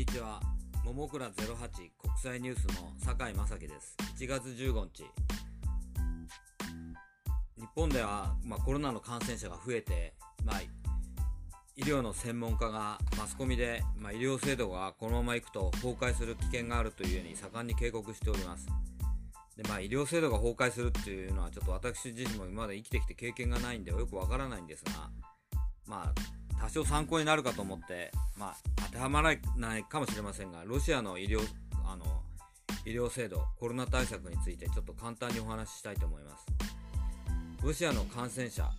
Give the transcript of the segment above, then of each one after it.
にちは。ももくら08国際ニュースの酒井正樹です。1月15日。日本では、まあ、コロナの感染者が増えて、まあ、医療の専門家がマスコミで、まあ、医療制度がこのままいくと崩壊する危険があるというように盛んに警告しております。でまあ、医療制度が崩壊するっていうのはちょっと私自身も今まで生きてきて経験がないんでよくわからないんですが、まあ、多少参考になるかと思って、まあ、当てはまらないかもしれませんが、ロシアの医療あの医療制度、コロナ対策についてちょっと簡単にお話ししたいと思います。ロシアの感染者、ま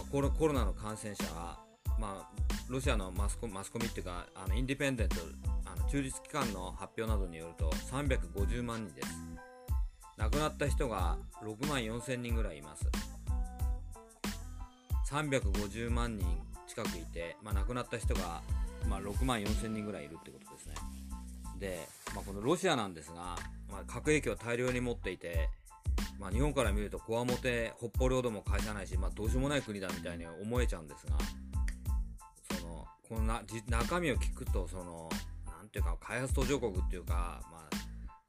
あ、コロコロナの感染者は、まあ、ロシアのマスコマスコミっていうか、あのインディペンデント、あの中立機関の発表などによると350万人です。亡くなった人が6万4千人ぐらいいます。350万人近くいて、まあ、亡くなった人が、まあ、6万4千人ぐらいいるってことですね。で、まあ、このロシアなんですが、まあ、核兵器を大量に持っていて、まあ、日本から見るとこわもて北方領土も返さないし、まあ、どうしようもない国だみたいに思えちゃうんですがそのこのな中身を聞くとそのなんていうか開発途上国っていうか、まあ、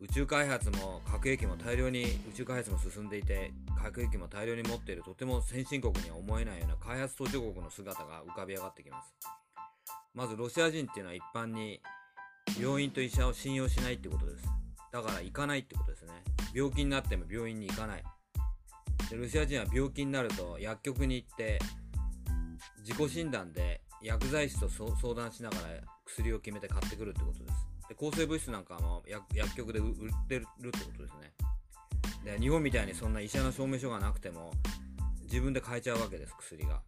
宇宙開発も核兵器も大量に宇宙開発も進んでいて核兵器も大量に持っているとても先進国には思えないような開発途上国の姿が浮かび上がってきます。まずロシア人っていうのは一般に病院と医者を信用しないってことです。だから行かないってことですね。病気になっても病院に行かない。でロシア人は病気になると薬局に行って自己診断で薬剤師と相談しながら薬を決めて買ってくるってことです。で抗生物質なんかも薬局で売ってるってことですね。で日本みたいにそんな医者の証明書がなくても自分で買えちゃうわけです薬が。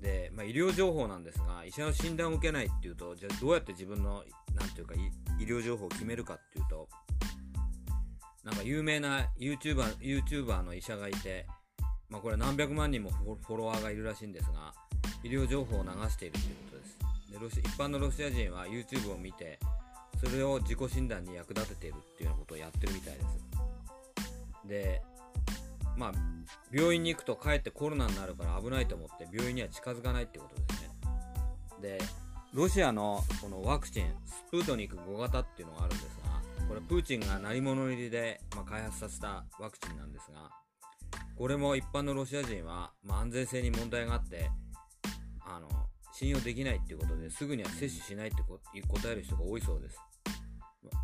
で、まあ、医療情報なんですが医者の診断を受けないっていうとじゃあどうやって自分の何ていうか医療情報を決めるかっていうとなんか有名な YouTuber, YouTuber の医者がいて、まあ、これ何百万人もフォロワーがいるらしいんですが医療情報を流しているということです。でロシ一般のロシア人は YouTube を見てそれを自己診断に役立てているっていうようなことをやってるみたいです。でまあ病院に行くとかえってコロナになるから危ないと思って病院には近づかないってことですね。でロシアのこのワクチンスプートニク5型っていうのがあるんですがこれプーチンが鳴り物入りで、まあ、開発させたワクチンなんですがこれも一般のロシア人は、まあ、安全性に問題があってあの信用できないっていうことですぐには接種しないって答える人が多いそうです。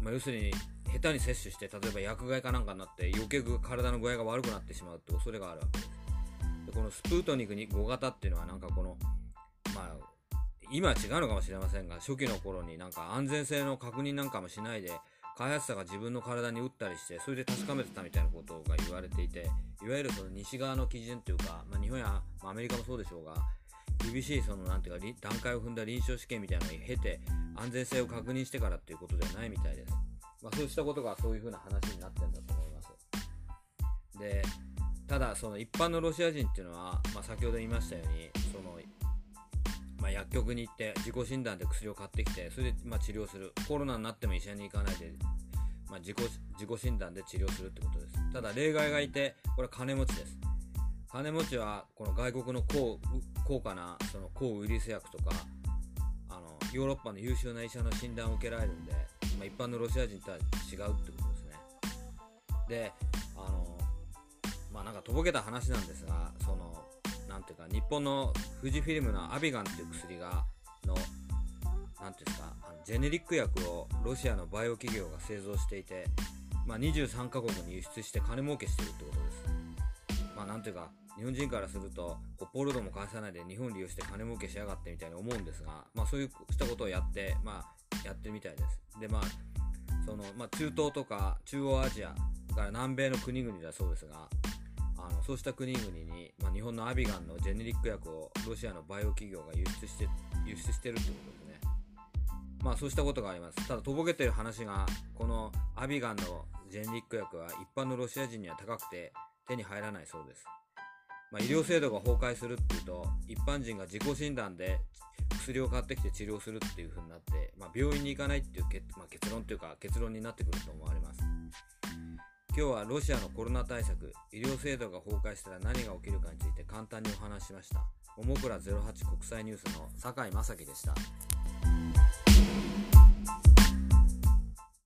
まあ、要するに下手に摂取して例えば薬害かなんかになって余計体の具合が悪くなってしまうって恐れがあるわけ。ですでこのスプートニクに5型っていうのはなんかこのまあ今は違うのかもしれませんが初期の頃になんか安全性の確認なんかもしないで開発者が自分の体に打ったりしてそれで確かめてたみたいなことが言われていていわゆるその西側の基準というか、まあ、日本や、ま、アメリカもそうでしょうが厳しいそのなんていうか段階を踏んだ臨床試験みたいなのに経て安全性を確認してからっていうことではないみたいです。まあ、そうしたことがそういうふうな話になってるんだと思います。で、ただその一般のロシア人っていうのは、まあ、先ほど言いましたようにその、まあ、薬局に行って自己診断で薬を買ってきてそれでま治療するコロナになっても医者に行かないで、ま、自己自己診断で治療するってことですただ例外がいてこれは金持ちです金持ちはこの外国の高高価なその抗ウイルス薬とかあのヨーロッパの優秀な医者の診断を受けられるんで、まあ、一般のロシア人とは違うってことですね。であのまあなんかとぼけた話なんですがそのなんていうか日本の富士フィルムのアビガンっていう薬がのなんていうんですかあのジェネリック薬をロシアのバイオ企業が製造していて、まあ、23カ国に輸出して金儲けしてるってことです。まあなんていうか、日本人からすると、北方領土も返さないで日本利用して金儲けしやがってみたいに思うんですが、まあそういうしたことをやって、まあやってるみたいです。でまあ、その、まあ中東とか中央アジアから南米の国々だそうですが、あのそうした国々に、まあ、日本のアビガンのジェネリック薬をロシアのバイオ企業が輸出して輸出してるってことですね。まあそうしたことがあります。ただとぼけてる話が、このアビガンのジェネリック薬は一般のロシア人には高くて、手に入らないそうです。まあ、医療制度が崩壊するっていうと、一般人が自己診断で薬を買ってきて治療するっていう風になって、まあ、病院に行かないっていう結,、まあ、結論というか結論になってくると思われます。今日はロシアのコロナ対策、医療制度が崩壊したら何が起きるかについて簡単にお話ししました。ももくら08国際ニュースの酒井正樹でした。